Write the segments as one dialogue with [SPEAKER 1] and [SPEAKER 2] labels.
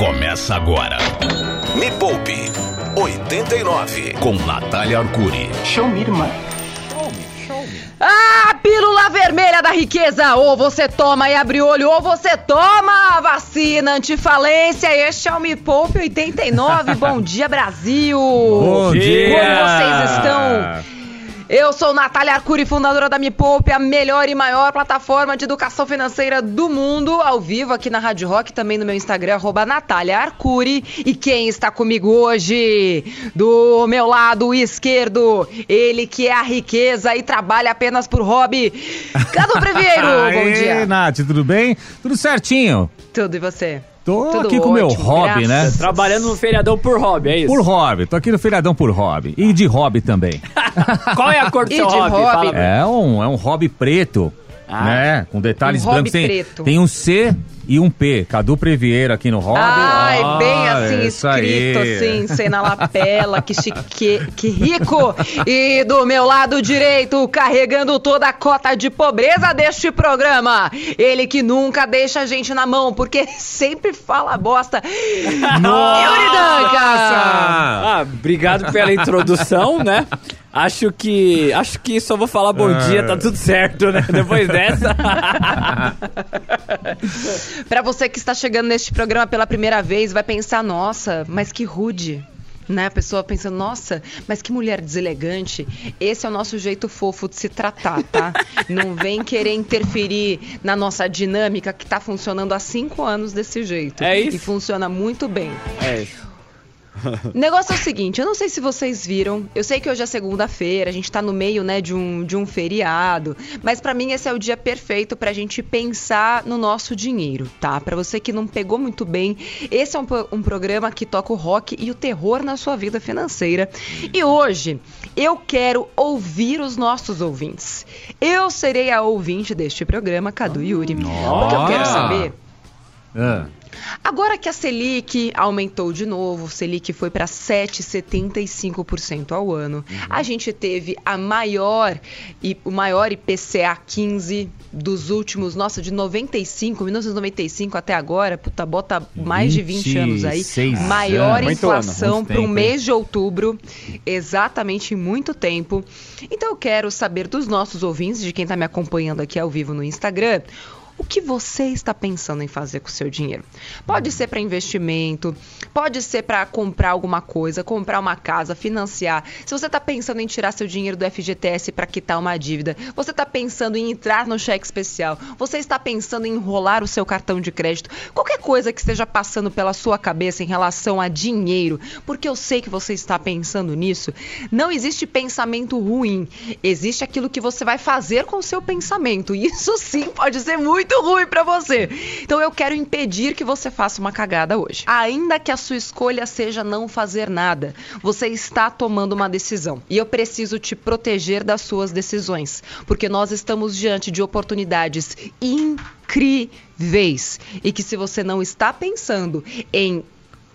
[SPEAKER 1] Começa agora. Me Poupe 89 com Natália Arcuri.
[SPEAKER 2] Show me, irmã.
[SPEAKER 3] Ah, pílula vermelha da riqueza! Ou você toma e abre olho, ou você toma a vacina antifalência. Este é o Me Poupe 89. Bom dia, Brasil!
[SPEAKER 4] Bom dia!
[SPEAKER 3] Como vocês estão? Eu sou Natália Arcuri, fundadora da Me Poupe, a melhor e maior plataforma de educação financeira do mundo, ao vivo aqui na Rádio Rock, também no meu Instagram, arroba Natália Arcuri. E quem está comigo hoje? Do meu lado esquerdo, ele que é a riqueza e trabalha apenas por hobby, Cadu Previeiro. Bom dia.
[SPEAKER 4] Nath, tudo bem? Tudo certinho.
[SPEAKER 3] Tudo e você?
[SPEAKER 4] Tô
[SPEAKER 3] Tudo
[SPEAKER 4] aqui com o meu hobby, né?
[SPEAKER 3] graças.
[SPEAKER 5] Trabalhando no feriadão por hobby, é isso?
[SPEAKER 4] Por hobby. Tô aqui no feriadão por hobby. E de hobby também.
[SPEAKER 5] Qual é a cor do
[SPEAKER 3] E
[SPEAKER 5] seu
[SPEAKER 3] de
[SPEAKER 5] hobby?
[SPEAKER 3] hobby?
[SPEAKER 4] É um, é um hobby preto,
[SPEAKER 5] Ah.
[SPEAKER 4] né? Com detalhes
[SPEAKER 3] Um hobby
[SPEAKER 4] brancos. Tem,
[SPEAKER 3] preto.
[SPEAKER 4] tem um C e um P. Cadu Previeiro aqui no hobby.
[SPEAKER 3] Ai,
[SPEAKER 4] Ah,
[SPEAKER 3] bem assim, escrito
[SPEAKER 4] aí.
[SPEAKER 3] assim, sem na lapela, que chique, que rico. E do meu lado direito, carregando toda a cota de pobreza deste programa. Ele que nunca deixa a gente na mão, porque sempre fala bosta. Yuri Danca!
[SPEAKER 5] Ah, obrigado pela introdução, né? Acho que. Acho que só vou falar bom dia, tá tudo certo, né? Depois dessa.
[SPEAKER 3] Pra você que está chegando neste programa pela primeira vez, vai pensar, nossa, mas que rude. Né? A pessoa pensa, nossa, mas que mulher deselegante. Esse é o nosso jeito fofo de se tratar, tá? Não vem querer interferir na nossa dinâmica que tá funcionando há cinco anos desse jeito.
[SPEAKER 5] É isso.
[SPEAKER 3] E funciona muito bem.
[SPEAKER 5] É isso.
[SPEAKER 3] O negócio é o seguinte, eu não sei se vocês viram, eu sei que hoje é segunda-feira, a gente tá no meio, né, de um, de um feriado, mas pra mim esse é o dia perfeito pra gente pensar no nosso dinheiro, tá? Pra você que não pegou muito bem, esse é um, um programa que toca o rock e o terror na sua vida financeira. E hoje eu quero ouvir os nossos ouvintes. Eu serei a ouvinte deste programa, Cadu Yuri, porque eu quero saber
[SPEAKER 4] Ah,
[SPEAKER 3] Agora que a Selic aumentou de novo, o Selic foi para 7,75% ao ano. A gente teve a maior e o maior IPCA 15 dos últimos, nossa, de 95, 1995 até agora, puta, bota mais de 20 anos aí.
[SPEAKER 4] 26
[SPEAKER 3] Maior
[SPEAKER 4] anos.
[SPEAKER 5] Ano,
[SPEAKER 3] inflação para o mês de outubro, exatamente em muito tempo. Então eu quero saber dos nossos ouvintes, de quem está me acompanhando aqui ao vivo no Instagram, o que você está pensando em fazer com o seu dinheiro? Pode ser para investimento, pode ser para comprar alguma coisa, comprar uma casa, financiar. Se você está pensando em tirar seu dinheiro do FGTS para quitar uma dívida, você está pensando em entrar no cheque especial, você está pensando em enrolar o seu cartão de crédito, qualquer coisa que esteja passando pela sua cabeça em relação a dinheiro, porque eu sei que você está pensando nisso, não existe pensamento ruim, existe aquilo que você vai fazer com o seu pensamento. Isso sim pode ser muito ruim para você. Então eu quero impedir que você faça uma cagada hoje. Ainda que a sua escolha seja não fazer nada, você está tomando uma decisão. E eu preciso te proteger das suas decisões, porque nós estamos diante de oportunidades incríveis e que se você não está pensando em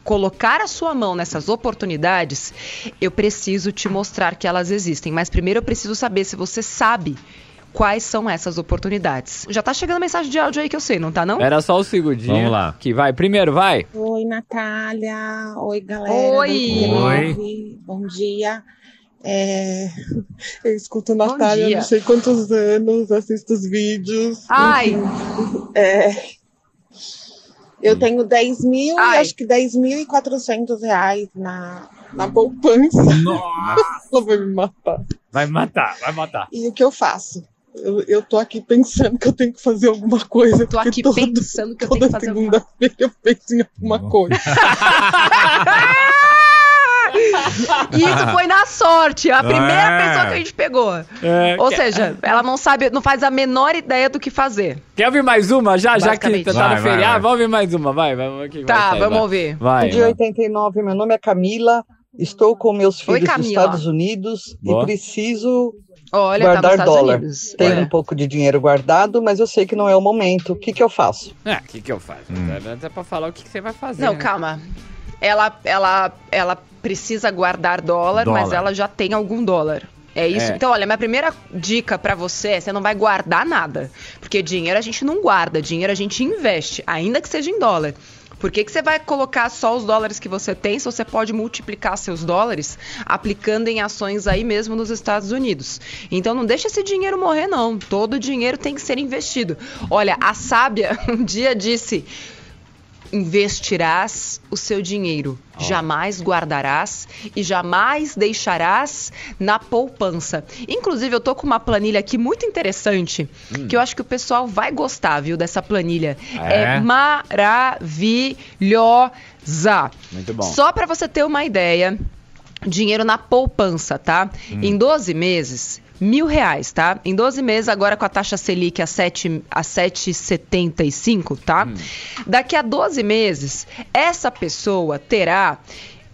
[SPEAKER 3] colocar a sua mão nessas oportunidades, eu preciso te mostrar que elas existem. Mas primeiro eu preciso saber se você sabe quais são essas oportunidades. Já tá chegando mensagem de áudio aí que eu sei, não tá não?
[SPEAKER 5] Era só o segundinho.
[SPEAKER 4] Vamos lá.
[SPEAKER 5] Que vai. Primeiro, vai.
[SPEAKER 6] Oi, Natália. Oi, galera.
[SPEAKER 3] Oi.
[SPEAKER 6] 89. Bom dia. É, Eu escuto Natália há não sei quantos anos, assisto os vídeos.
[SPEAKER 3] Ai,
[SPEAKER 6] É, Eu tenho 10 mil,
[SPEAKER 3] Ai.
[SPEAKER 6] acho que 10.400 reais na, na poupança. Ela vai me matar.
[SPEAKER 5] Vai matar, vai matar.
[SPEAKER 6] E o que eu faço? Eu, eu tô aqui pensando que eu tenho que fazer alguma coisa.
[SPEAKER 3] tô
[SPEAKER 6] porque
[SPEAKER 3] aqui
[SPEAKER 6] todo-
[SPEAKER 3] pensando que eu tenho que fazer alguma
[SPEAKER 6] segunda-feira eu penso em alguma coisa.
[SPEAKER 3] Isso foi na sorte, a primeira
[SPEAKER 4] É.
[SPEAKER 3] pessoa que a gente pegou.
[SPEAKER 5] É,
[SPEAKER 3] Ou seja, ela não sabe, não faz a menor ideia do que fazer.
[SPEAKER 5] quer ouvir mais uma já? Já que tá
[SPEAKER 4] Vai,
[SPEAKER 5] no
[SPEAKER 4] vai,
[SPEAKER 5] feriado,
[SPEAKER 4] vai.
[SPEAKER 5] vamos ouvir mais uma. Vai, vai. vai
[SPEAKER 3] Tá,
[SPEAKER 5] sair,
[SPEAKER 3] vamos
[SPEAKER 5] vai.
[SPEAKER 3] ouvir.
[SPEAKER 5] Vai.
[SPEAKER 7] Dia
[SPEAKER 5] vai.
[SPEAKER 7] 89, meu nome é Camila, estou com meus
[SPEAKER 3] Oi,
[SPEAKER 7] filhos nos
[SPEAKER 3] Camila.
[SPEAKER 7] Estados Unidos
[SPEAKER 5] Boa.
[SPEAKER 7] e preciso
[SPEAKER 3] Olha, tá nos
[SPEAKER 7] guardar
[SPEAKER 3] Estados
[SPEAKER 7] dólar.
[SPEAKER 3] Unidos.
[SPEAKER 7] Tenho
[SPEAKER 3] É.
[SPEAKER 7] um pouco de dinheiro guardado, mas eu sei que não é o momento. O que, que eu faço?
[SPEAKER 5] É, o que que eu faço? É pra falar o que que você vai fazer.
[SPEAKER 3] Não,
[SPEAKER 5] né?
[SPEAKER 3] calma. Ela, ela, ela precisa guardar dólar, mas
[SPEAKER 4] Dólar.
[SPEAKER 3] ela já tem algum dólar. É isso?
[SPEAKER 5] É.
[SPEAKER 3] Então, olha, minha primeira dica pra você é você não vai guardar nada. Porque dinheiro a gente não guarda, dinheiro a gente investe, ainda que seja em dólar. Por que, que você vai colocar só os dólares que você tem se você pode multiplicar seus dólares aplicando em ações aí mesmo nos Estados Unidos? Então não deixa esse dinheiro morrer, não. Todo dinheiro tem que ser investido. Olha, a sábia um dia disse investirás o seu dinheiro, oh. jamais guardarás e jamais deixarás na poupança. Inclusive, eu tô com uma planilha aqui muito interessante, hum. que eu acho que o pessoal vai gostar, viu, dessa planilha. É, é maravilhosa.
[SPEAKER 5] Muito bom.
[SPEAKER 3] Só para você ter uma ideia, dinheiro na poupança, tá? Hum. Em 12 meses, mil reais, tá? Em 12 meses, agora com a taxa Selic a 7,75, a 7,75, tá? Hum. Daqui a 12 meses, essa pessoa terá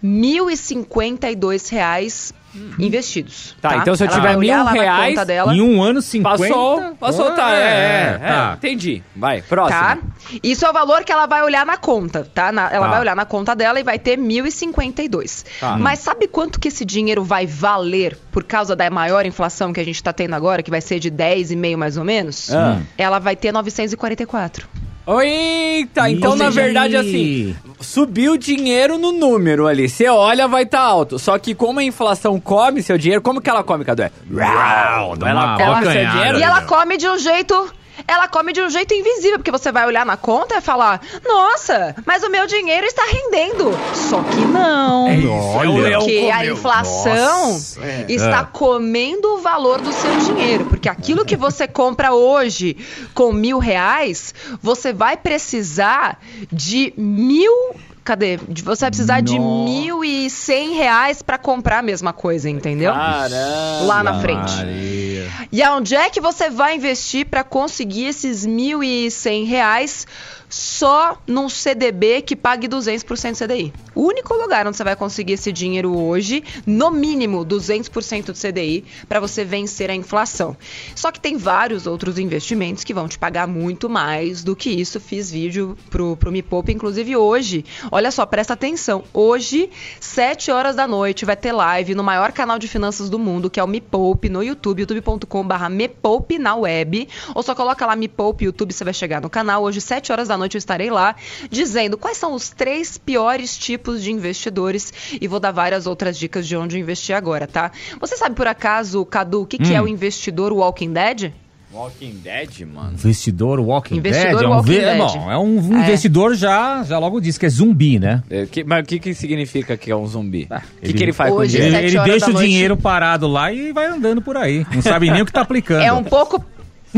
[SPEAKER 3] 1.052 reais Uhum. Investidos.
[SPEAKER 5] Tá, tá, então se eu tiver mil reais
[SPEAKER 3] dela,
[SPEAKER 4] em um ano 50...
[SPEAKER 5] Passou, passou, ah, tá, é, é, é, tá. entendi. Vai, próximo.
[SPEAKER 3] Tá, isso é o valor que ela vai olhar na conta, tá? Na, ela tá. vai olhar na conta dela e vai ter 1.052. Tá. Mas sabe quanto que esse dinheiro vai valer por causa da maior inflação que a gente tá tendo agora, que vai ser de 10,5 mais ou menos? Ah. Ela vai ter 944.
[SPEAKER 5] Eita, então na verdade assim, subiu o dinheiro no número ali. Você olha, vai estar tá alto. Só que como a inflação come seu dinheiro, como que ela come, Cadu?
[SPEAKER 3] Uau, ela come seu dinheiro. E ela come de um jeito ela come de um jeito invisível, porque você vai olhar na conta e falar: Nossa, mas o meu dinheiro está rendendo. Só que não. É isso, porque a inflação Nossa, é. está é. comendo o valor do seu dinheiro. Porque aquilo que você compra hoje com mil reais, você vai precisar de mil Cadê? Você vai precisar Nossa. de mil e cem reais pra comprar a mesma coisa, entendeu?
[SPEAKER 5] Caramba!
[SPEAKER 3] Lá na frente.
[SPEAKER 5] Maria.
[SPEAKER 3] E aonde é que você vai investir para conseguir esses mil e cem reais só num CDB que pague 200% CDI. O único lugar onde você vai conseguir esse dinheiro hoje, no mínimo 200% de CDI, para você vencer a inflação. Só que tem vários outros investimentos que vão te pagar muito mais do que isso. Fiz vídeo pro, pro Me Poupe, inclusive hoje. Olha só, presta atenção. Hoje, 7 horas da noite, vai ter live no maior canal de finanças do mundo, que é o Me Poupe, no YouTube, youtube.com.br Me Poupe na web. Ou só coloca lá Me Poupe YouTube, você vai chegar no canal. Hoje, 7 horas da noite, eu estarei lá dizendo quais são os três piores tipos de investidores e vou dar várias outras dicas de onde investir agora, tá? Você sabe por acaso, Cadu, o que, hum. que é hum. o investidor Walking Dead?
[SPEAKER 5] Walking Dead, mano.
[SPEAKER 4] Investidor Walking
[SPEAKER 3] investidor
[SPEAKER 4] Dead?
[SPEAKER 3] Walking
[SPEAKER 4] é um, Dead. Bom, é um é. investidor já, já logo disse que é zumbi, né?
[SPEAKER 5] É, que, mas o que, que significa que é um zumbi? Ah, o que, que ele faz
[SPEAKER 4] Hoje,
[SPEAKER 5] com o
[SPEAKER 4] dinheiro? Ele, ele deixa o dinheiro parado lá e vai andando por aí. Não sabe nem o que tá aplicando.
[SPEAKER 3] É um pouco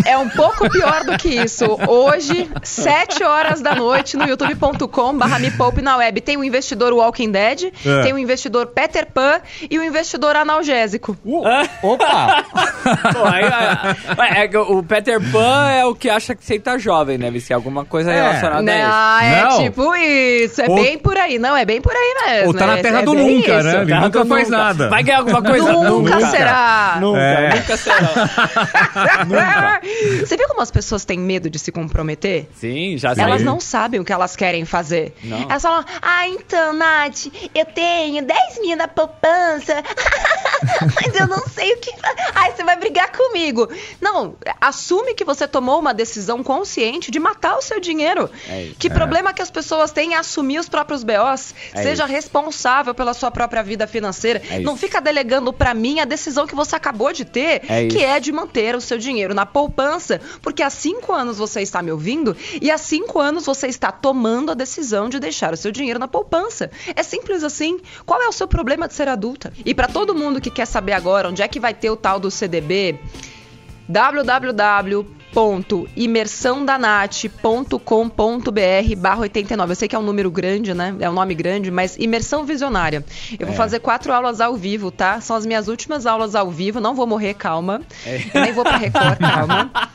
[SPEAKER 3] é um pouco pior do que isso. Hoje, 7 horas da noite, no youtube.com barra me poupe na web, tem o investidor Walking Dead, é. tem o investidor Peter Pan e o investidor analgésico.
[SPEAKER 5] Uh, opa! Pô, aí, aí, é, o Peter Pan é o que acha que você tá jovem, né? Se alguma coisa é. relacionada
[SPEAKER 3] não,
[SPEAKER 5] a
[SPEAKER 3] isso. É não. tipo isso. É bem por aí. Não, é bem por aí mesmo.
[SPEAKER 4] Ou tá na terra é do nunca, isso. né? Ele nunca faz nunca. nada.
[SPEAKER 5] Vai ganhar alguma coisa?
[SPEAKER 3] Nunca, nunca. será.
[SPEAKER 5] Nunca, é. nunca será.
[SPEAKER 3] nunca. Você viu como as pessoas têm medo de se comprometer?
[SPEAKER 5] Sim, já
[SPEAKER 3] sei. Elas não sabem o que elas querem fazer. Não. Elas falam, ah, então, Nath, eu tenho 10 mil na poupança, mas eu não sei o que fazer. Ai, você vai brigar comigo. Não, assume que você tomou uma decisão consciente de matar o seu dinheiro. É que é. problema que as pessoas têm é assumir os próprios BOs. É Seja isso. responsável pela sua própria vida financeira. É não fica delegando para mim a decisão que você acabou de ter, é que é de manter o seu dinheiro na poupança porque há cinco anos você está me ouvindo e há cinco anos você está tomando a decisão de deixar o seu dinheiro na poupança. É simples assim. Qual é o seu problema de ser adulta? E para todo mundo que quer saber agora onde é que vai ter o tal do CDB, www.imersãodanat.com.br barra 89. Eu sei que é um número grande, né? É um nome grande, mas imersão visionária. Eu vou é. fazer quatro aulas ao vivo, tá? São as minhas últimas aulas ao vivo. Não vou morrer, calma. É. Eu nem vou pra Record, calma.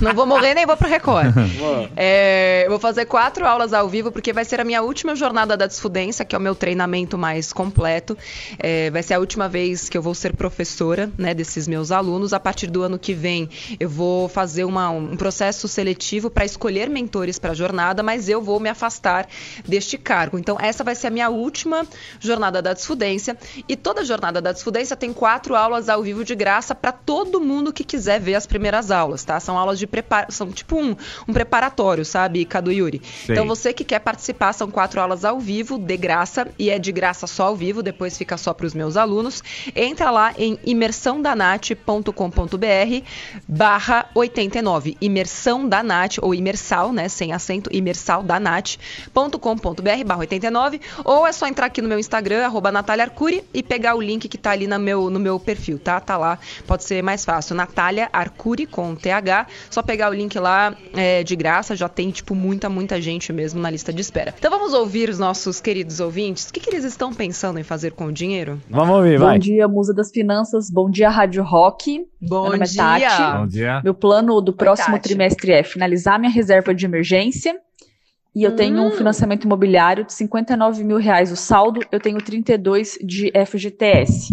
[SPEAKER 3] Não vou morrer nem vou pro Record. é, eu vou fazer quatro aulas ao vivo, porque vai ser a minha última jornada da desfudência, que é o meu treinamento mais completo. É, vai ser a última vez que eu vou ser professora né, desses meus alunos. A partir do ano que vem, eu vou fazer uma, um processo seletivo para escolher mentores para a jornada, mas eu vou me afastar deste cargo. Então, essa vai ser a minha última jornada da desfudência. E toda jornada da desfudência tem quatro aulas ao vivo de graça para todo mundo que quiser ver as primeiras aulas, tá? São aulas de prepara são tipo um, um preparatório, sabe, Cadu Yuri?
[SPEAKER 4] Sei.
[SPEAKER 3] Então você que quer participar, são quatro aulas ao vivo, de graça, e é de graça só ao vivo, depois fica só para os meus alunos. Entra lá em imersãodanat.com.br barra 89. Imersão da Nat, ou imersal, né, sem acento, imersaldanat.com.br barra 89, ou é só entrar aqui no meu Instagram, arroba Natália Arcuri, e pegar o link que tá ali no meu, no meu perfil, tá? Tá lá, pode ser mais fácil. Natália Arcuri com TH, só pegar o link lá é, de graça, já tem, tipo, muita, muita gente mesmo na lista de espera. Então vamos ouvir os nossos queridos ouvintes, o que, que eles estão pensando em fazer com o dinheiro?
[SPEAKER 5] Vamos ouvir,
[SPEAKER 2] Bom
[SPEAKER 5] vai.
[SPEAKER 2] dia, Musa das Finanças. Bom dia, Rádio Rock.
[SPEAKER 3] Bom
[SPEAKER 2] Meu nome é
[SPEAKER 3] dia!
[SPEAKER 2] Tati.
[SPEAKER 4] Bom dia.
[SPEAKER 2] Meu plano do próximo
[SPEAKER 3] Tati.
[SPEAKER 2] trimestre é finalizar minha reserva de emergência. E eu tenho
[SPEAKER 3] Hum.
[SPEAKER 2] um financiamento imobiliário de 59 mil reais o saldo. Eu tenho 32 de FGTS.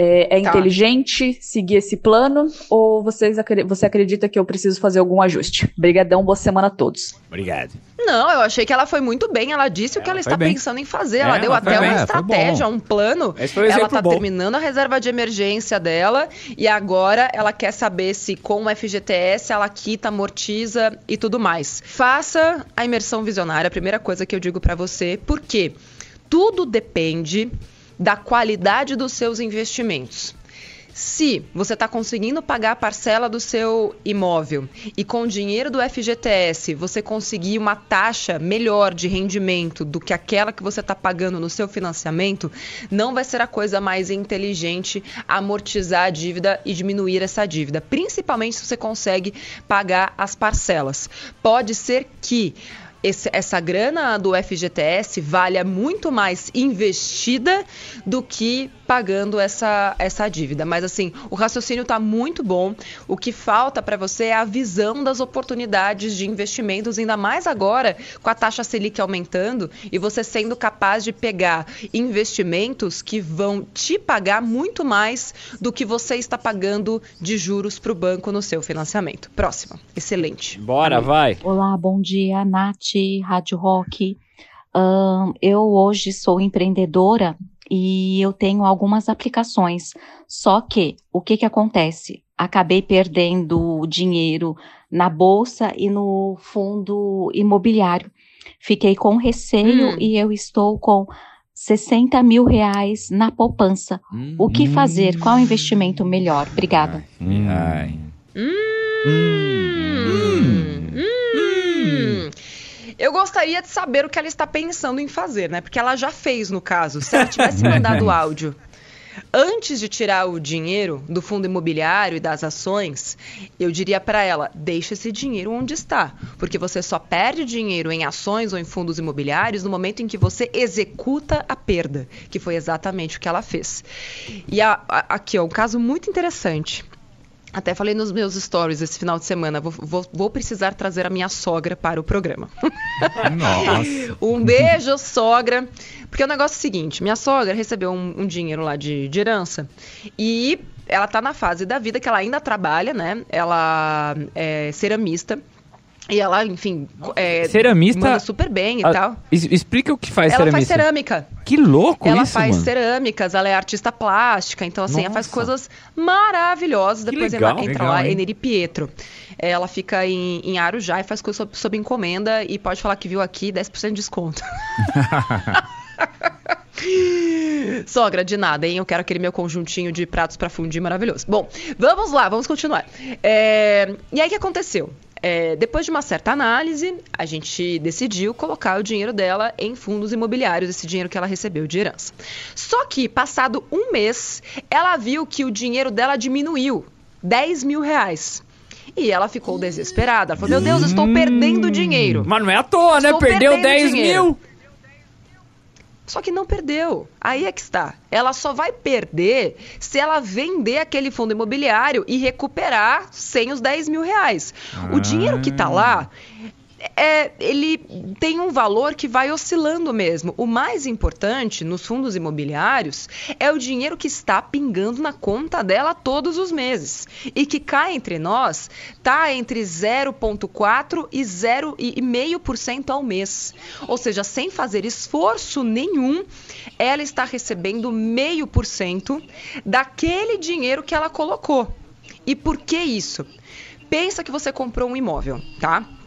[SPEAKER 2] É, é
[SPEAKER 3] Tá.
[SPEAKER 2] inteligente seguir esse plano? Ou vocês, você acredita que eu preciso fazer algum ajuste? Obrigadão, boa semana a todos.
[SPEAKER 5] Obrigado.
[SPEAKER 3] Não, eu achei que ela foi muito bem. Ela disse o que ela está
[SPEAKER 5] bem.
[SPEAKER 3] pensando em fazer.
[SPEAKER 5] É,
[SPEAKER 3] ela deu
[SPEAKER 5] ela
[SPEAKER 3] até
[SPEAKER 5] bem,
[SPEAKER 3] uma
[SPEAKER 4] foi
[SPEAKER 3] estratégia, um plano.
[SPEAKER 5] Esse foi um
[SPEAKER 3] ela está terminando a reserva de emergência dela e agora ela quer saber se com o FGTS ela quita, amortiza e tudo mais. Faça a imersão visionária, a primeira coisa que eu digo para você, porque tudo depende da qualidade dos seus investimentos. Se você está conseguindo pagar a parcela do seu imóvel e com o dinheiro do FGTS você conseguir uma taxa melhor de rendimento do que aquela que você está pagando no seu financiamento, não vai ser a coisa mais inteligente amortizar a dívida e diminuir essa dívida, principalmente se você consegue pagar as parcelas. Pode ser que esse- essa grana do FGTS valha muito mais investida do que pagando essa, essa dívida. Mas assim, o raciocínio está muito bom. O que falta para você é a visão das oportunidades de investimentos, ainda mais agora com a taxa Selic aumentando e você sendo capaz de pegar investimentos que vão te pagar muito mais do que você está pagando de juros para o banco no seu financiamento. Próximo. Excelente.
[SPEAKER 5] Bora, vai.
[SPEAKER 8] Olá, bom dia, Nath, Rádio Rock. Ahn, eu hoje sou empreendedora e eu tenho algumas aplicações. Só que o que que acontece? Acabei perdendo dinheiro na bolsa e no fundo imobiliário. Fiquei com receio
[SPEAKER 3] Hum.
[SPEAKER 8] e eu estou com 60 mil reais na poupança. O que fazer? Qual investimento melhor? Obrigada.
[SPEAKER 5] Ai.
[SPEAKER 3] Hum, Eu gostaria de saber o que ela está pensando em fazer, né? Porque ela já fez no caso. Se ela tivesse mandado áudio antes de tirar o dinheiro do fundo imobiliário e das ações, eu diria para ela: deixa esse dinheiro onde está, porque você só perde dinheiro em ações ou em fundos imobiliários no momento em que você executa a perda, que foi exatamente o que ela fez. E a- a- aqui, ó, um caso muito interessante. Até falei nos meus stories esse final de semana. Vou, vou- vou precisar trazer a minha sogra para o programa.
[SPEAKER 4] Nossa.
[SPEAKER 3] Um beijo, sogra. Porque o negócio é o seguinte: minha sogra recebeu um, um dinheiro lá de, de herança e ela tá na fase da vida que ela ainda trabalha, né? Ela é ceramista. E ela, enfim, é,
[SPEAKER 5] Ceramista?
[SPEAKER 3] manda super bem e
[SPEAKER 5] Ah,
[SPEAKER 3] tal.
[SPEAKER 5] explica o que faz
[SPEAKER 3] ela faz
[SPEAKER 5] ceramista.
[SPEAKER 3] cerâmica.
[SPEAKER 5] Que louco
[SPEAKER 3] ela
[SPEAKER 5] isso,
[SPEAKER 3] faz
[SPEAKER 5] mano.
[SPEAKER 3] cerâmicas, ela é artista plástica, então assim, ela faz
[SPEAKER 5] Nossa.
[SPEAKER 3] coisas maravilhosas.
[SPEAKER 5] Que
[SPEAKER 3] Depois
[SPEAKER 5] legal.
[SPEAKER 3] ela entra
[SPEAKER 4] Legal,
[SPEAKER 3] lá,
[SPEAKER 4] hein?
[SPEAKER 3] Eneri Pietro. É, Ela fica em, em Arujá e faz coisas sob, sob encomenda e pode falar que viu aqui 10% de desconto. Sogra, de nada, hein? Eu quero aquele meu conjuntinho de pratos pra fundir maravilhoso. Bom, vamos lá, vamos continuar. É, E aí o que aconteceu? É, depois de uma certa análise, a gente decidiu colocar o dinheiro dela em fundos imobiliários, esse dinheiro que ela recebeu de herança. Só que, passado um mês, ela viu que o dinheiro dela diminuiu 10 mil reais. E ela ficou desesperada. Ela falou: Meu Deus, eu estou perdendo dinheiro.
[SPEAKER 5] Mas não é à toa, né?
[SPEAKER 3] Estou
[SPEAKER 5] Perdeu
[SPEAKER 3] perdendo
[SPEAKER 5] 10
[SPEAKER 3] dinheiro.
[SPEAKER 5] mil.
[SPEAKER 3] Só que não perdeu. Aí é que está. Ela só vai perder se ela vender aquele fundo imobiliário e recuperar sem os 10 mil reais. O dinheiro que está lá. É, ele tem um valor que vai oscilando mesmo. O mais importante nos fundos imobiliários é o dinheiro que está pingando na conta dela todos os meses. E que cá entre nós está entre 0,4% e 0,5% ao mês. Ou seja, sem fazer esforço nenhum, ela está recebendo 0,5% daquele dinheiro que ela colocou. E por que isso? Pensa que você comprou um imóvel, tá?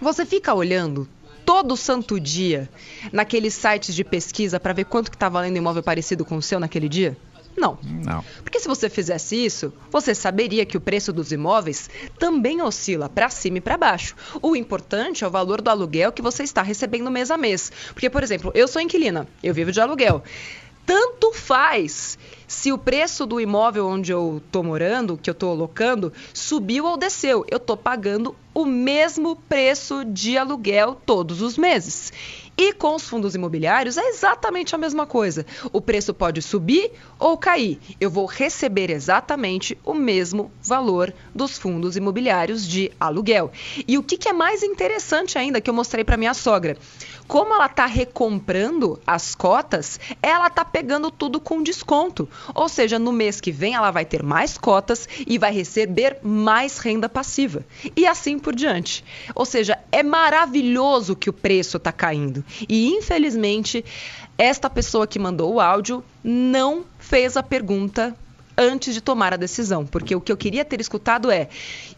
[SPEAKER 3] Você fica olhando todo santo dia naqueles sites de pesquisa para ver quanto que tá valendo imóvel parecido com o seu naquele dia? Não.
[SPEAKER 4] Não.
[SPEAKER 3] Porque se você fizesse isso, você saberia que o preço dos imóveis também oscila para cima e para baixo. O importante é o valor do aluguel que você está recebendo mês a mês. Porque, por exemplo, eu sou inquilina, eu vivo de aluguel. Tanto faz se o preço do imóvel onde eu tô morando, que eu tô locando, subiu ou desceu. Eu tô pagando o mesmo preço de aluguel todos os meses. E com os fundos imobiliários é exatamente a mesma coisa. O preço pode subir ou cair. Eu vou receber exatamente o mesmo valor dos fundos imobiliários de aluguel. E o que, que é mais interessante ainda que eu mostrei para minha sogra? Como ela está recomprando as cotas, ela está pegando tudo com desconto. Ou seja, no mês que vem ela vai ter mais cotas e vai receber mais renda passiva. E assim por diante. Ou seja, é maravilhoso que o preço está caindo. E infelizmente, esta pessoa que mandou o áudio não fez a pergunta antes de tomar a decisão, porque o que eu queria ter escutado é: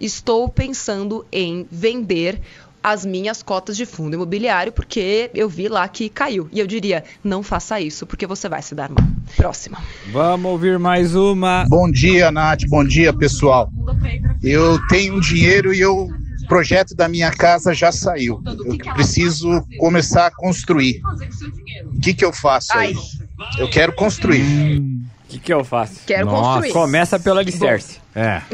[SPEAKER 3] estou pensando em vender as minhas cotas de fundo imobiliário, porque eu vi lá que caiu. E eu diria, não faça isso, porque você vai se dar mal. Próxima.
[SPEAKER 5] Vamos ouvir mais uma.
[SPEAKER 9] Bom dia, Nath. Bom dia, pessoal. Eu tenho dinheiro e eu projeto da minha casa já saiu. Eu preciso começar a construir. O que, que eu faço aí? Eu quero construir.
[SPEAKER 5] O que, que eu faço?
[SPEAKER 3] Quero
[SPEAKER 4] Nossa.
[SPEAKER 3] construir.
[SPEAKER 5] Começa pelo alicerce.
[SPEAKER 4] É.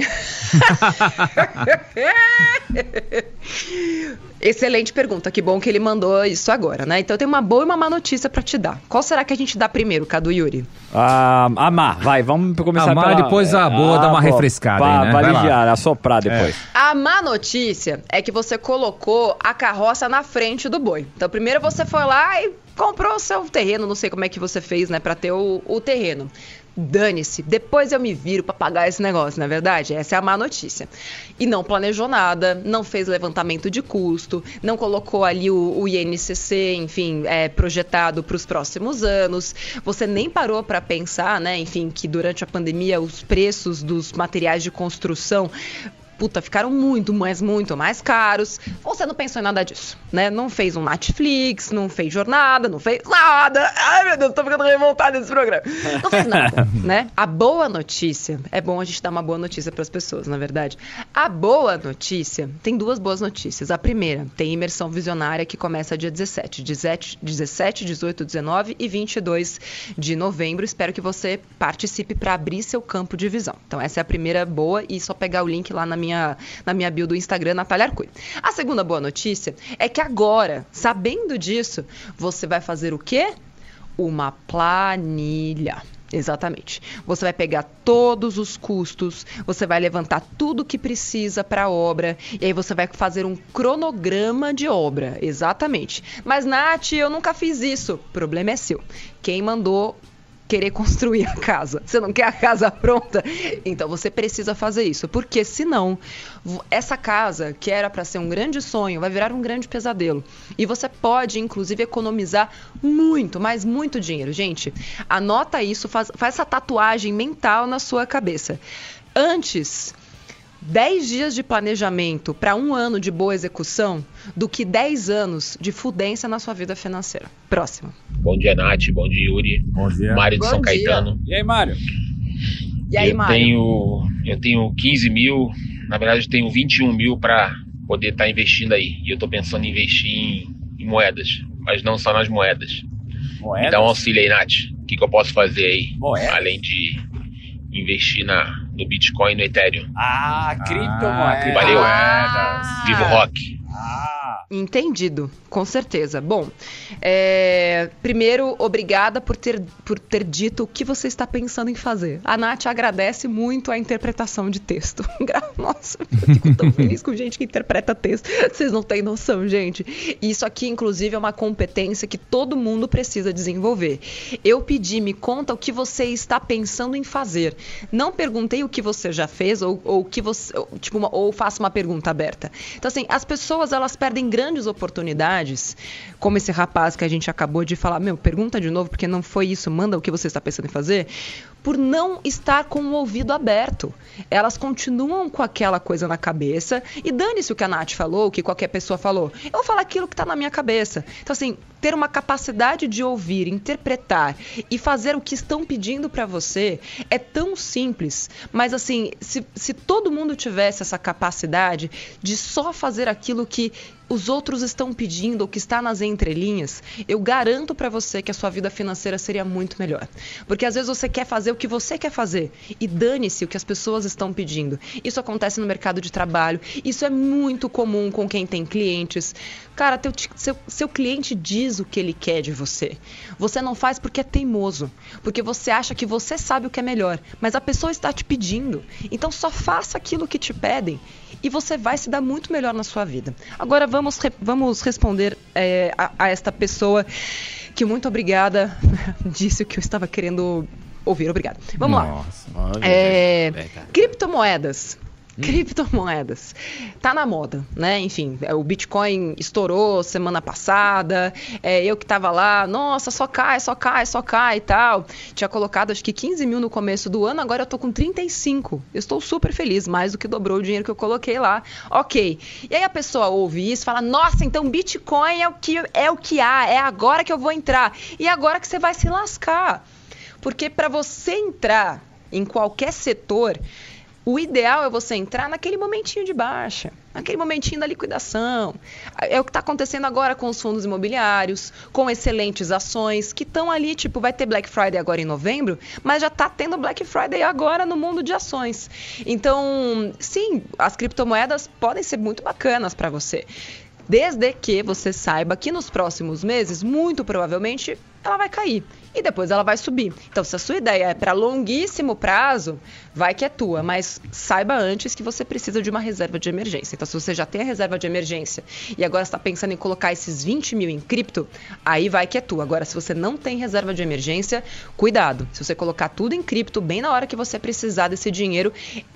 [SPEAKER 3] Excelente pergunta. Que bom que ele mandou isso agora, né? Então tem uma boa e uma má notícia pra te dar. Qual será que a gente dá primeiro, Cadu Yuri?
[SPEAKER 5] Ah, a má, vai, vamos começar
[SPEAKER 4] A má,
[SPEAKER 5] pela...
[SPEAKER 4] depois a boa, dá uma
[SPEAKER 5] pô,
[SPEAKER 4] refrescada
[SPEAKER 5] pra,
[SPEAKER 4] aí, né?
[SPEAKER 5] Pra aliviar, assoprar depois.
[SPEAKER 3] A má notícia é que você colocou a carroça na frente do boi. Então, primeiro você foi lá e comprou o seu terreno, não sei como é que você fez, né, pra ter o, o terreno. Dane-se, depois eu me viro pra pagar esse negócio, não é verdade? Essa é a má notícia. E não planejou nada, não fez levantamento de custo, não colocou ali o, o INCC, enfim, é, projetado para os próximos anos. Você nem parou para pensar, né, enfim, que durante a pandemia os preços dos materiais de construção puta, ficaram muito, mas muito mais caros. Você não pensou em nada disso, né? Não fez um Netflix, não fez jornada, não fez nada. Ai, meu Deus, tô ficando revoltada nesse programa. Não fez nada, né? A boa notícia, é bom a gente dar uma boa notícia para as pessoas, na verdade. A boa notícia, tem duas boas notícias. A primeira, tem imersão visionária que começa dia 17, 17, 17 18, 19 e 22 de novembro. Espero que você participe para abrir seu campo de visão. Então, essa é a primeira boa e só pegar o link lá na minha, na minha bio do Instagram, Natália Arcui. A segunda boa notícia é que agora, sabendo disso, você vai fazer o quê? Uma planilha. Exatamente. Você vai pegar todos os custos, você vai levantar tudo que precisa para a obra e aí você vai fazer um cronograma de obra. Exatamente. Mas, Nath, eu nunca fiz isso. O problema é seu. Quem mandou querer construir a casa. Você não quer a casa pronta? Então você precisa fazer isso, porque senão essa casa, que era para ser um grande sonho, vai virar um grande pesadelo. E você pode, inclusive, economizar muito, mas muito dinheiro. Gente, anota isso, faz, faz essa tatuagem mental na sua cabeça. Antes 10 dias de planejamento para um ano de boa execução do que 10 anos de fudência na sua vida financeira. Próximo.
[SPEAKER 10] Bom dia, Nath. Bom dia, Yuri.
[SPEAKER 4] Bom dia.
[SPEAKER 10] Mário de
[SPEAKER 3] Bom
[SPEAKER 10] São
[SPEAKER 3] dia.
[SPEAKER 10] Caetano.
[SPEAKER 5] E aí, Mário?
[SPEAKER 3] E aí,
[SPEAKER 10] eu
[SPEAKER 3] Mário?
[SPEAKER 10] tenho eu tenho 15 mil, na verdade eu tenho 21 mil para poder estar investindo aí. E eu tô pensando em investir em, em moedas, mas não só nas moedas. Me dá um auxílio aí, Nath. O que, que eu posso fazer aí?
[SPEAKER 5] Moedas?
[SPEAKER 10] Além de investir na, no Bitcoin e no Ethereum.
[SPEAKER 5] Ah,
[SPEAKER 4] Ah,
[SPEAKER 5] criptomoeda.
[SPEAKER 10] Valeu.
[SPEAKER 3] Ah.
[SPEAKER 10] Vivo Rock.
[SPEAKER 5] Ah,
[SPEAKER 3] Entendido, com certeza. Bom, é, primeiro, obrigada por ter, por ter dito o que você está pensando em fazer. A Nath agradece muito a interpretação de texto. Nossa, eu fico tão feliz com gente que interpreta texto. Vocês não têm noção, gente. Isso aqui, inclusive, é uma competência que todo mundo precisa desenvolver. Eu pedi, me conta o que você está pensando em fazer. Não perguntei o que você já fez ou, ou que você, tipo, uma- ou faço uma pergunta aberta. Então, assim, as pessoas elas perdem grandes oportunidades, como esse rapaz que a gente acabou de falar, meu, pergunta de novo, porque não foi isso, manda o que você está pensando em fazer, por não estar com o ouvido aberto. Elas continuam com aquela coisa na cabeça e dane-se o que a Nath falou, o que qualquer pessoa falou. Eu vou falar aquilo que está na minha cabeça. Então, assim, ter uma capacidade de ouvir, interpretar e fazer o que estão pedindo para você é tão simples. Mas, assim, se, se todo mundo tivesse essa capacidade de só fazer aquilo que os outros estão pedindo, o que está nas entrelinhas, eu garanto para você que a sua vida financeira seria muito melhor. Porque às vezes você quer fazer o que você quer fazer e dane-se o que as pessoas estão pedindo. Isso acontece no mercado de trabalho, isso é muito comum com quem tem clientes. Cara, teu, seu, seu cliente diz o que ele quer de você. Você não faz porque é teimoso, porque você acha que você sabe o que é melhor, mas a pessoa está te pedindo. Então só faça aquilo que te pedem e você vai se dar muito melhor na sua vida. Agora vamos, vamos responder é, a, a esta pessoa que muito obrigada disse o que eu estava querendo ouvir. Obrigada. Vamos Nossa, lá. É, criptomoedas. Criptomoedas. Tá na moda, né? Enfim, é, o Bitcoin estourou semana passada. É, eu que tava lá, nossa, só cai, só cai, só cai e tal. Tinha colocado acho que 15 mil no começo do ano, agora eu tô com 35. Eu estou super feliz, mais do que dobrou o dinheiro que eu coloquei lá. Ok. E aí a pessoa ouve isso fala: Nossa, então Bitcoin é o que é o que há, é agora que eu vou entrar. E agora que você vai se lascar. Porque para você entrar em qualquer setor, o ideal é você entrar naquele momentinho de baixa, naquele momentinho da liquidação. É o que está acontecendo agora com os fundos imobiliários, com excelentes ações que estão ali, tipo, vai ter Black Friday agora em novembro, mas já está tendo Black Friday agora no mundo de ações. Então, sim, as criptomoedas podem ser muito bacanas para você. Desde que você saiba que nos próximos meses, muito provavelmente, ela vai cair e depois ela vai subir. Então, se a sua ideia é para longuíssimo prazo, vai que é tua, mas saiba antes que você precisa de uma reserva de emergência. Então, se você já tem a reserva de emergência e agora está pensando em colocar esses 20 mil em cripto, aí vai que é tua. Agora, se você não tem reserva de emergência, cuidado. Se você colocar tudo em cripto, bem na hora que você precisar desse dinheiro,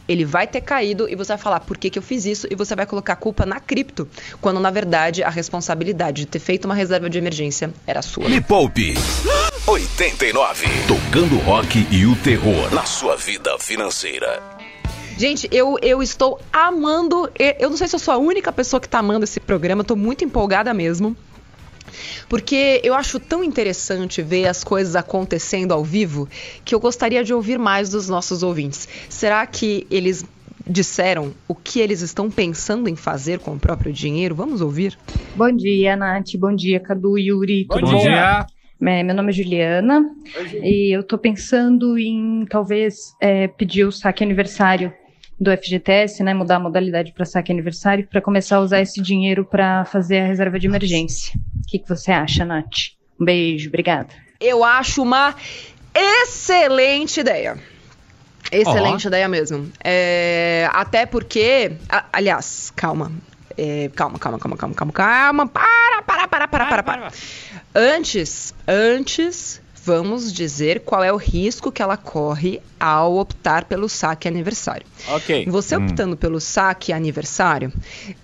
[SPEAKER 3] ele vai ter caído e você vai falar por que, que eu fiz isso e você vai colocar a culpa na cripto, quando na verdade a responsabilidade de ter feito uma reserva de emergência era sua.
[SPEAKER 1] Me poupe! 89. Tocando rock e o terror na sua vida financeira.
[SPEAKER 3] Gente, eu, eu estou amando. Eu não sei se eu sou a única pessoa que está amando esse programa, estou muito empolgada mesmo. Porque eu acho tão interessante ver as coisas acontecendo ao vivo que eu gostaria de ouvir mais dos nossos ouvintes. Será que eles disseram o que eles estão pensando em fazer com o próprio dinheiro? Vamos ouvir?
[SPEAKER 11] Bom dia, Nath. Bom dia, Cadu, Yuri.
[SPEAKER 4] Bom Tudo dia. Bom?
[SPEAKER 11] É, meu nome é Juliana Oi, e eu estou pensando em talvez é, pedir o saque aniversário do FGTS, né, mudar a modalidade para saque aniversário, para começar a usar esse dinheiro para fazer a reserva de emergência. O que, que você acha, Nath? Um beijo, obrigada.
[SPEAKER 3] Eu acho uma excelente ideia. Excelente oh. ideia mesmo. É, até porque, a, aliás, calma. É, calma, calma, calma, calma, calma, calma. Para, para, para, para, para. Antes, antes, vamos dizer qual é o risco que ela corre ao optar pelo saque aniversário.
[SPEAKER 5] Ok.
[SPEAKER 3] Você hum. optando pelo saque aniversário,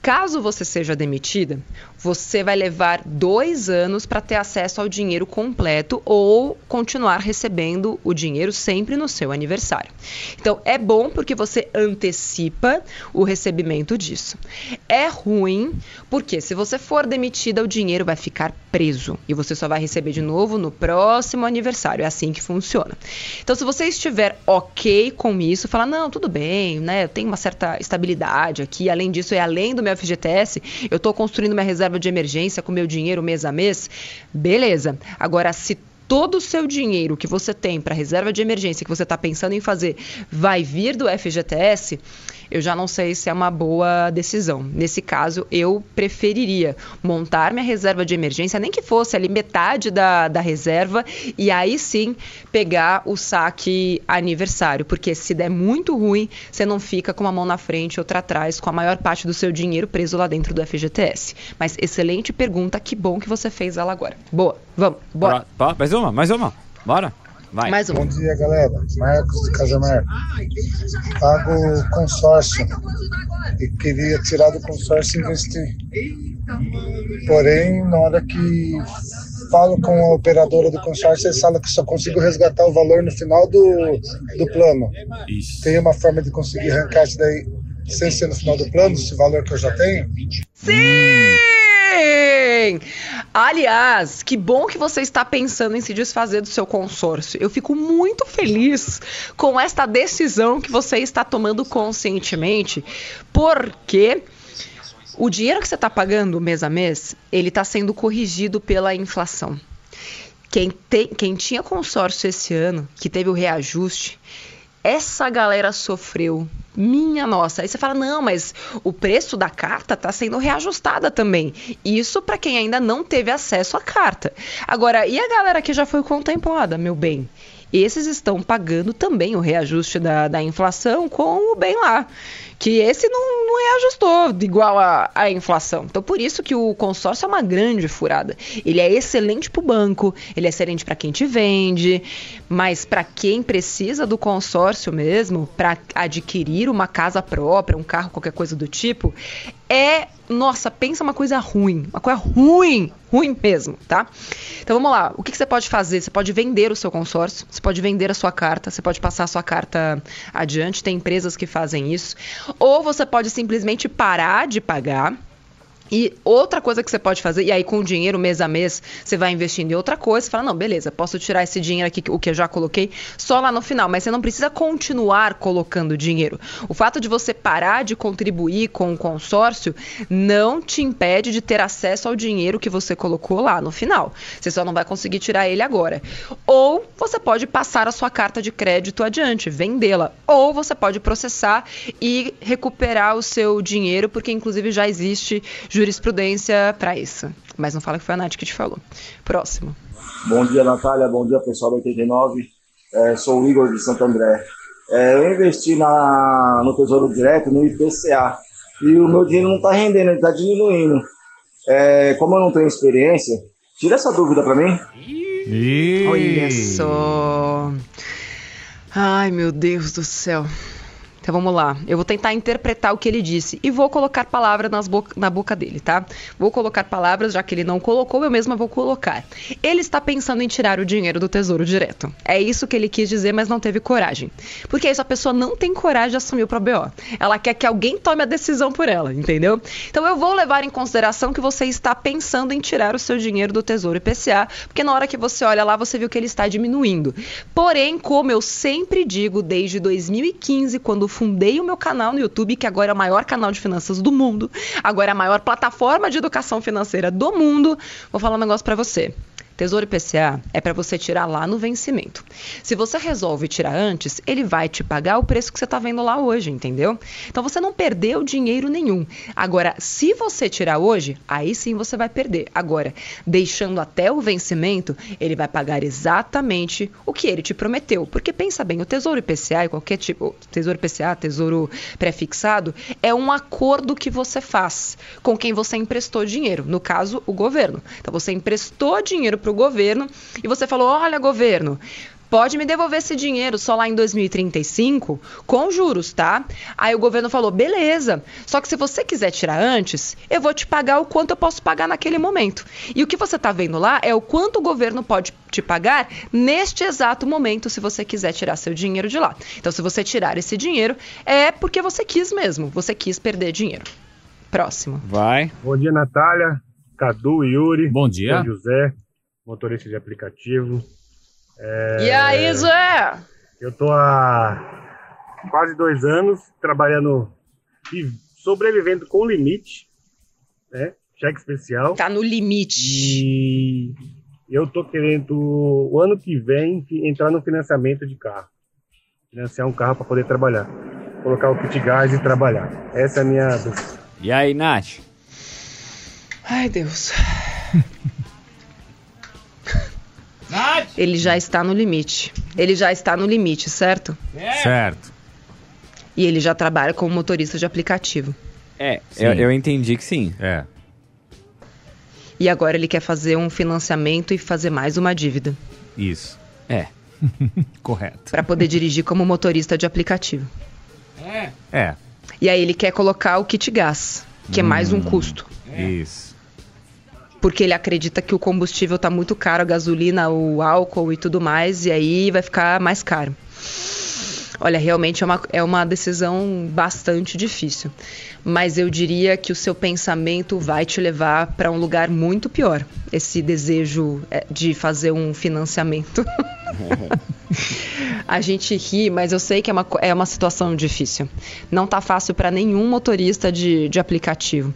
[SPEAKER 3] caso você seja demitida, você vai levar dois anos para ter acesso ao dinheiro completo ou continuar recebendo o dinheiro sempre no seu aniversário. Então é bom porque você antecipa o recebimento disso. É ruim porque se você for demitida, o dinheiro vai ficar preso e você só vai receber de novo no próximo aniversário. É assim que funciona. Então, se você estiver ok com isso, falar, não, tudo bem, né? Eu tenho uma certa estabilidade aqui. Além disso, é além do meu FGTS, eu estou construindo minha reserva de emergência com meu dinheiro mês a mês. Beleza. Agora, se todo o seu dinheiro que você tem para reserva de emergência que você está pensando em fazer vai vir do FGTS, eu já não sei se é uma boa decisão. Nesse caso, eu preferiria montar minha reserva de emergência, nem que fosse ali metade da, da reserva, e aí sim pegar o saque aniversário, porque se der muito ruim, você não fica com uma mão na frente outra atrás, com a maior parte do seu dinheiro preso lá dentro do FGTS. Mas excelente pergunta, que bom que você fez ela agora. Boa, vamos, bora.
[SPEAKER 5] mais uma, mais uma, bora. Vai.
[SPEAKER 3] Mais um.
[SPEAKER 12] Bom dia, galera. Marcos de Casamar. Pago consórcio e queria tirar do consórcio e investir. Porém, na hora que falo com a operadora do consórcio, eles falam que só consigo resgatar o valor no final do, do plano.
[SPEAKER 4] Isso.
[SPEAKER 12] Tem uma forma de conseguir arrancar isso daí sem ser no final do plano, esse valor que eu já tenho?
[SPEAKER 3] Sim! Aliás, que bom que você está pensando em se desfazer do seu consórcio. Eu fico muito feliz com esta decisão que você está tomando conscientemente, porque o dinheiro que você está pagando mês a mês, ele está sendo corrigido pela inflação. Quem, quem tinha consórcio esse ano, que teve o reajuste, essa galera sofreu. Minha nossa. Aí você fala: "Não, mas o preço da carta está sendo reajustada também". Isso para quem ainda não teve acesso à carta. Agora, e a galera que já foi contemplada, meu bem? Esses estão pagando também o reajuste da, da inflação com o bem lá que esse não, não reajustou igual a, a inflação. Então, por isso que o consórcio é uma grande furada. Ele é excelente para o banco, ele é excelente para quem te vende, mas para quem precisa do consórcio mesmo, para adquirir uma casa própria, um carro, qualquer coisa do tipo, é nossa, pensa uma coisa ruim, uma coisa ruim, ruim mesmo, tá? Então vamos lá, o que, que, você pode fazer? Você pode vender o seu consórcio, você pode vender a sua carta, você pode passar a sua carta adiante, tem empresas que fazem isso, ou você pode simplesmente parar de pagar e outra coisa que você pode fazer, e aí com o dinheiro mês a mês, você vai investindo em outra coisa, você fala, não, beleza, posso tirar esse dinheiro aqui, o que eu já coloquei, só lá no final, mas você não precisa continuar colocando dinheiro. O fato de você parar de contribuir com o consórcio não te impede de ter acesso ao dinheiro que você colocou lá no final. Você só não vai conseguir tirar ele agora. Ou você pode passar a sua carta de crédito adiante, vendê-la. Ou você pode processar e recuperar o seu dinheiro, porque inclusive já existe jurisprudência para isso. Mas não fala que foi a Nath que te falou. Próximo.
[SPEAKER 13] Bom dia, Natália. Bom dia, pessoal da 89. É, sou o Igor de Santo André. É, eu investi na, no Tesouro Direto, no IPCA, e o meu dinheiro não está rendendo, ele está diminuindo. É, como eu não tenho experiência, tira essa dúvida para mim.
[SPEAKER 3] Olha só. Ai, meu Deus do céu. Então vamos lá. Eu vou tentar interpretar o que ele disse e vou colocar palavras na boca dele, tá? Vou colocar palavras, já que ele não colocou, eu mesma vou colocar. Ele está pensando em tirar o dinheiro do tesouro direto. É isso que ele quis dizer, mas não teve coragem. Porque isso a pessoa não tem coragem de assumir o BO. Ela quer que alguém tome a decisão por ela, entendeu? Então eu vou levar em consideração que você está pensando em tirar o seu dinheiro do tesouro IPCA, porque na hora que você olha lá, você viu que ele está diminuindo. Porém, como eu sempre digo desde 2015, quando fundei o meu canal no YouTube, que agora é o maior canal de finanças do mundo, agora é a maior plataforma de educação financeira do mundo. Vou falar um negócio para você. Tesouro IPCA é para você tirar lá no vencimento. Se você resolve tirar antes, ele vai te pagar o preço que você está vendo lá hoje, entendeu? Então você não perdeu dinheiro nenhum. Agora, se você tirar hoje, aí sim você vai perder. Agora, deixando até o vencimento, ele vai pagar exatamente o que ele te prometeu. Porque pensa bem, o Tesouro IPCA e qualquer tipo, Tesouro IPCA, Tesouro pré-fixado, é um acordo que você faz com quem você emprestou dinheiro, no caso, o governo. Então você emprestou dinheiro para o governo e você falou: olha, governo, pode me devolver esse dinheiro só lá em 2035 com juros, tá? Aí o governo falou: beleza, só que se você quiser tirar antes, eu vou te pagar o quanto eu posso pagar naquele momento. E o que você está vendo lá é o quanto o governo pode te pagar neste exato momento, se você quiser tirar seu dinheiro de lá. Então, se você tirar esse dinheiro, é porque você quis mesmo, você quis perder dinheiro. Próximo.
[SPEAKER 5] Vai.
[SPEAKER 14] Bom dia, Natália, Cadu, Yuri.
[SPEAKER 4] Bom dia.
[SPEAKER 14] José motorista de aplicativo.
[SPEAKER 3] É... E aí, Zé?
[SPEAKER 14] Eu tô há quase dois anos trabalhando e sobrevivendo com limite, né? Cheque especial.
[SPEAKER 3] Tá no limite.
[SPEAKER 14] E eu tô querendo, o ano que vem, entrar no financiamento de carro. Financiar um carro para poder trabalhar. Colocar o kit gás e trabalhar. Essa é a minha dúvida.
[SPEAKER 5] E aí, Nath?
[SPEAKER 3] Ai, Deus. Ele já está no limite. Ele já está no limite, certo?
[SPEAKER 4] Certo.
[SPEAKER 3] E ele já trabalha como motorista de aplicativo.
[SPEAKER 5] É, eu, eu, entendi que sim.
[SPEAKER 4] É.
[SPEAKER 3] E agora ele quer fazer um financiamento e fazer mais uma dívida.
[SPEAKER 4] Isso.
[SPEAKER 5] É.
[SPEAKER 4] Correto.
[SPEAKER 3] Para poder dirigir como motorista de aplicativo.
[SPEAKER 4] É. É.
[SPEAKER 3] E aí ele quer colocar o kit gás, que hum, é mais um hum. custo.
[SPEAKER 4] Isso.
[SPEAKER 3] Porque ele acredita que o combustível está muito caro, a gasolina, o álcool e tudo mais, e aí vai ficar mais caro. Olha, realmente é uma, é uma decisão bastante difícil. Mas eu diria que o seu pensamento vai te levar para um lugar muito pior. Esse desejo é, de fazer um financiamento. A gente ri, mas eu sei que é uma, é uma situação difícil. Não tá fácil para nenhum motorista de, de aplicativo.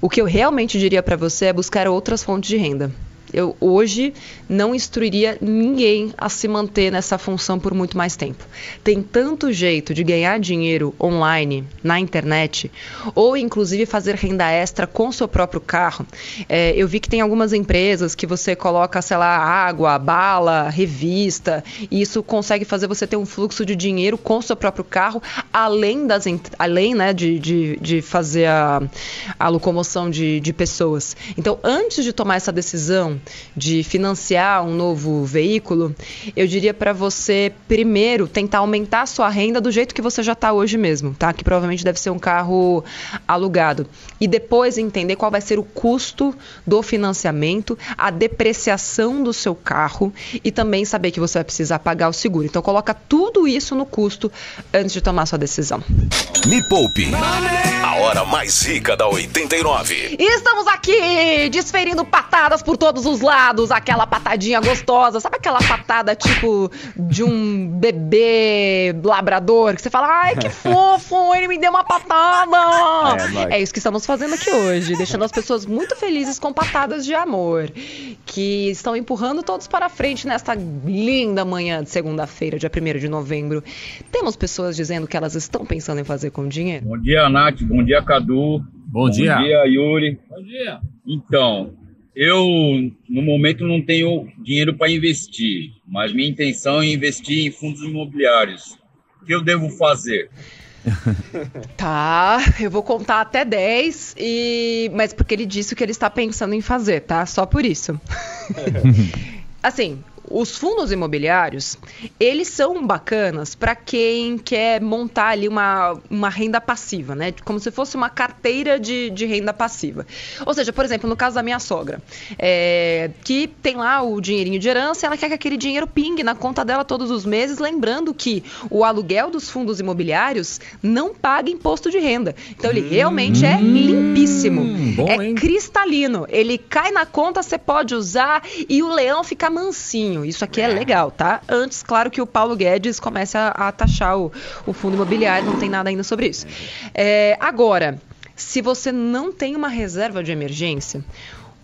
[SPEAKER 3] O que eu realmente diria para você é buscar outras fontes de renda. Eu hoje não instruiria ninguém a se manter nessa função por muito mais tempo. Tem tanto jeito de ganhar dinheiro online, na internet, ou inclusive fazer renda extra com seu próprio carro. É, eu vi que tem algumas empresas que você coloca, sei lá, água, bala, revista, e isso consegue fazer você ter um fluxo de dinheiro com seu próprio carro, além, das, além né, de, de, de fazer a, a locomoção de, de pessoas. Então, antes de tomar essa decisão, de financiar um novo veículo, eu diria para você primeiro tentar aumentar a sua renda do jeito que você já está hoje mesmo, tá? Que provavelmente deve ser um carro alugado. E depois entender qual vai ser o custo do financiamento, a depreciação do seu carro e também saber que você vai precisar pagar o seguro. Então coloca tudo isso no custo antes de tomar sua decisão.
[SPEAKER 1] Me Poupe. A hora mais rica da 89.
[SPEAKER 3] E estamos aqui desferindo patadas por todos os lados, aquela patadinha gostosa. Sabe aquela patada tipo de um bebê labrador que você fala, ai que fofo, ele me deu uma patada. É, é isso que estamos fazendo aqui hoje, deixando as pessoas muito felizes com patadas de amor, que estão empurrando todos para frente nesta linda manhã de segunda-feira, dia 1 de novembro. Temos pessoas dizendo que elas estão pensando em fazer com dinheiro.
[SPEAKER 15] Bom dia, Nath. Bom dia, Cadu.
[SPEAKER 4] Bom, dia.
[SPEAKER 15] Bom dia, Yuri. Bom dia. Então, eu, no momento, não tenho dinheiro para investir, mas minha intenção é investir em fundos imobiliários. O que eu devo fazer?
[SPEAKER 3] Tá, eu vou contar até 10, e... mas porque ele disse o que ele está pensando em fazer, tá? Só por isso. assim, os fundos imobiliários, eles são bacanas para quem quer montar ali uma, uma renda passiva, né? Como se fosse uma carteira de, de renda passiva. Ou seja, por exemplo, no caso da minha sogra, é, que tem lá o dinheirinho de herança, ela quer que aquele dinheiro pingue na conta dela todos os meses, lembrando que o aluguel dos fundos imobiliários não paga imposto de renda. Então ele hum, realmente é limpíssimo. Bom, é hein? cristalino. Ele cai na conta, você pode usar e o leão fica mansinho. Isso aqui é, é legal, tá? Antes, claro, que o Paulo Guedes comece a, a taxar o, o, fundo imobiliário, não tem nada ainda sobre isso. É, agora, se você não tem uma reserva de emergência,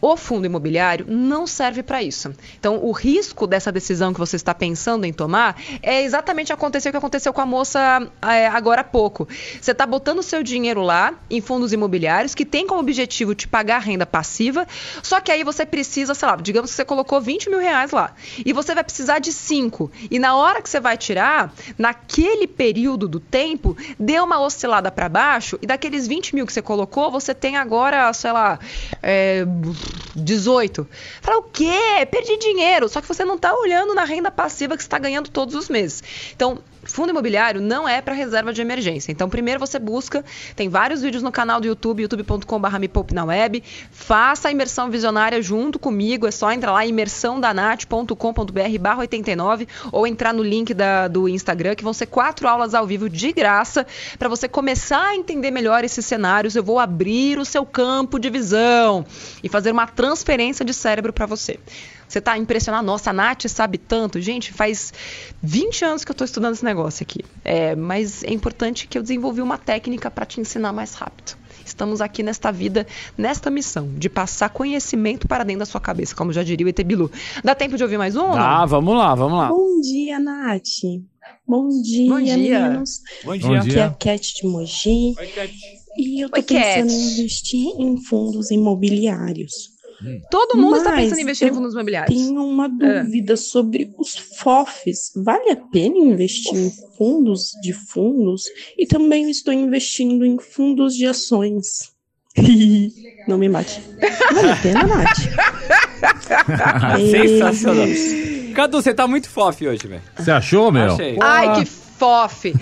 [SPEAKER 3] o fundo imobiliário não serve para isso. Então, o risco dessa decisão que você está pensando em tomar é exatamente acontecer o que aconteceu com a moça é, agora há pouco. Você está botando seu dinheiro lá em fundos imobiliários que tem como objetivo te pagar renda passiva, só que aí você precisa, sei lá, digamos que você colocou 20 mil reais lá e você vai precisar de 5. E na hora que você vai tirar, naquele período do tempo, deu uma oscilada para baixo e daqueles 20 mil que você colocou, você tem agora, sei lá, é, 18. Fala, o quê? Perdi dinheiro. Só que você não está olhando na renda passiva que você está ganhando todos os meses. Então, fundo imobiliário não é para reserva de emergência. Então, primeiro você busca, tem vários vídeos no canal do YouTube, youtube.com.br me poupe na web. Faça a imersão visionária junto comigo. É só entrar lá, imersãodanat.com.br barra 89 ou entrar no link da, do Instagram, que vão ser quatro aulas ao vivo de graça para você começar a entender melhor esses cenários. Eu vou abrir o seu campo de visão e fazer uma transferência de cérebro para você. Você está impressionado? Nossa, a Nath sabe tanto. Gente, faz 20 anos que eu estou estudando esse negócio aqui. É, mas é importante que eu desenvolvi uma técnica para te ensinar mais rápido. Estamos aqui nesta vida, nesta missão, de passar conhecimento para dentro da sua cabeça, como já diria o Etebilu. Dá tempo de ouvir mais um?
[SPEAKER 5] Ah, vamos lá, vamos lá.
[SPEAKER 16] Bom dia, Nath. Bom dia, Bom dia. meninos.
[SPEAKER 5] Bom dia.
[SPEAKER 16] Aqui é a Cat de Mogi. Oi, Cat. E eu tô Oi, pensando Cat. em investir em fundos imobiliários.
[SPEAKER 3] Todo mundo está pensando em investir em fundos imobiliários.
[SPEAKER 16] Tenho uma ah. dúvida sobre os FOFs. Vale a pena investir em fundos de fundos? E também estou investindo em fundos de ações. Não me mate. Vale a pena, Nath?
[SPEAKER 5] Sensacional. Cadu, você tá muito fof hoje, velho.
[SPEAKER 4] Você achou, meu?
[SPEAKER 3] Achei. Ai, que FOF.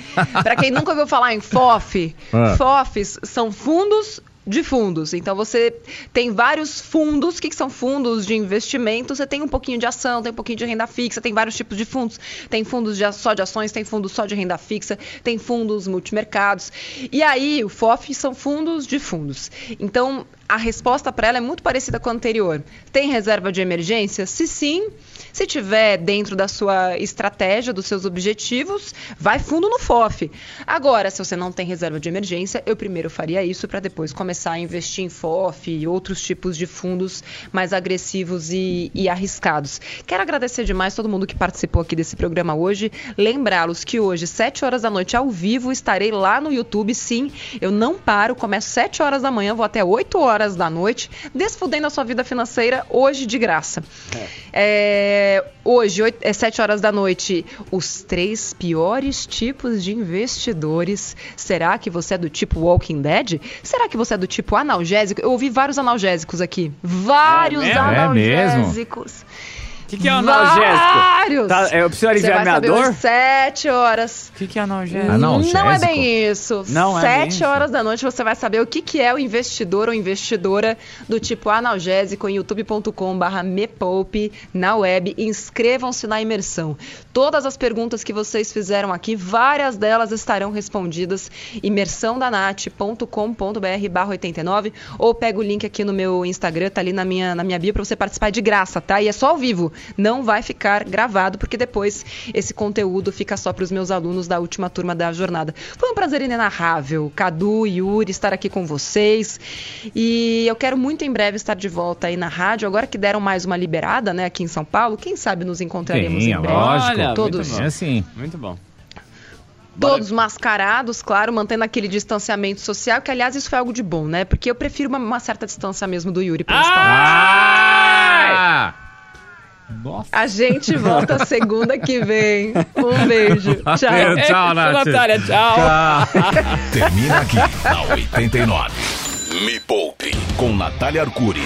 [SPEAKER 3] Para quem nunca ouviu falar em FOF, ah. FOFs são fundos de fundos. Então você tem vários fundos. Que são fundos de investimento? Você tem um pouquinho de ação, tem um pouquinho de renda fixa, tem vários tipos de fundos. Tem fundos de, só de ações, tem fundos só de renda fixa, tem fundos multimercados. E aí, o FOF são fundos de fundos. Então, a resposta para ela é muito parecida com a anterior. Tem reserva de emergência? Se sim, se tiver dentro da sua estratégia, dos seus objetivos, vai fundo no FOF. Agora, se você não tem reserva de emergência, eu primeiro faria isso para depois começar a investir em FOF e outros tipos de fundos mais agressivos e, e arriscados. Quero agradecer demais todo mundo que participou aqui desse programa hoje. Lembrá-los que hoje, 7 horas da noite, ao vivo, estarei lá no YouTube. Sim, eu não paro, começo 7 horas da manhã, vou até 8 horas horas da noite, desfudendo a sua vida financeira hoje de graça. É. É, hoje, 8, é 7 horas da noite, os três piores tipos de investidores. Será que você é do tipo Walking Dead? Será que você é do tipo analgésico? Eu ouvi vários analgésicos aqui. Vários é analgésicos.
[SPEAKER 5] É o que, que é analgésico?
[SPEAKER 3] Vários!
[SPEAKER 5] Tá, é, eu preciso aliviar minha dor?
[SPEAKER 3] Sete horas.
[SPEAKER 5] O que, que é analgésico?
[SPEAKER 3] analgésico? Não é bem isso.
[SPEAKER 5] Não é
[SPEAKER 3] Sete
[SPEAKER 5] bem
[SPEAKER 3] horas da noite você vai saber o que, que é o investidor ou investidora do tipo analgésico em youtube.com/barra mepoupe na web. Inscrevam-se na imersão. Todas as perguntas que vocês fizeram aqui, várias delas estarão respondidas. imersãodanat.com.br/barra 89 ou pega o link aqui no meu Instagram, tá ali na minha, na minha bio para você participar de graça, tá? E é só ao vivo não vai ficar gravado, porque depois esse conteúdo fica só para os meus alunos da última turma da jornada. Foi um prazer inenarrável, Cadu e Yuri, estar aqui com vocês. E eu quero muito em breve estar de volta aí na rádio, agora que deram mais uma liberada, né, aqui em São Paulo. Quem sabe nos encontraremos
[SPEAKER 4] Sim,
[SPEAKER 3] em breve.
[SPEAKER 4] lógico.
[SPEAKER 3] todos.
[SPEAKER 4] Muito bom. É sim.
[SPEAKER 5] Muito bom.
[SPEAKER 3] Todos mascarados, claro, mantendo aquele distanciamento social, que aliás isso foi algo de bom, né? Porque eu prefiro uma, uma certa distância mesmo do Yuri pra
[SPEAKER 4] Ah!
[SPEAKER 3] Nossa. A gente volta segunda que vem. Um beijo. Tchau.
[SPEAKER 4] Tchau, Nath.
[SPEAKER 5] Natália, tchau.
[SPEAKER 1] Termina aqui, na 89. Me Poupe, com Natália Arcuri.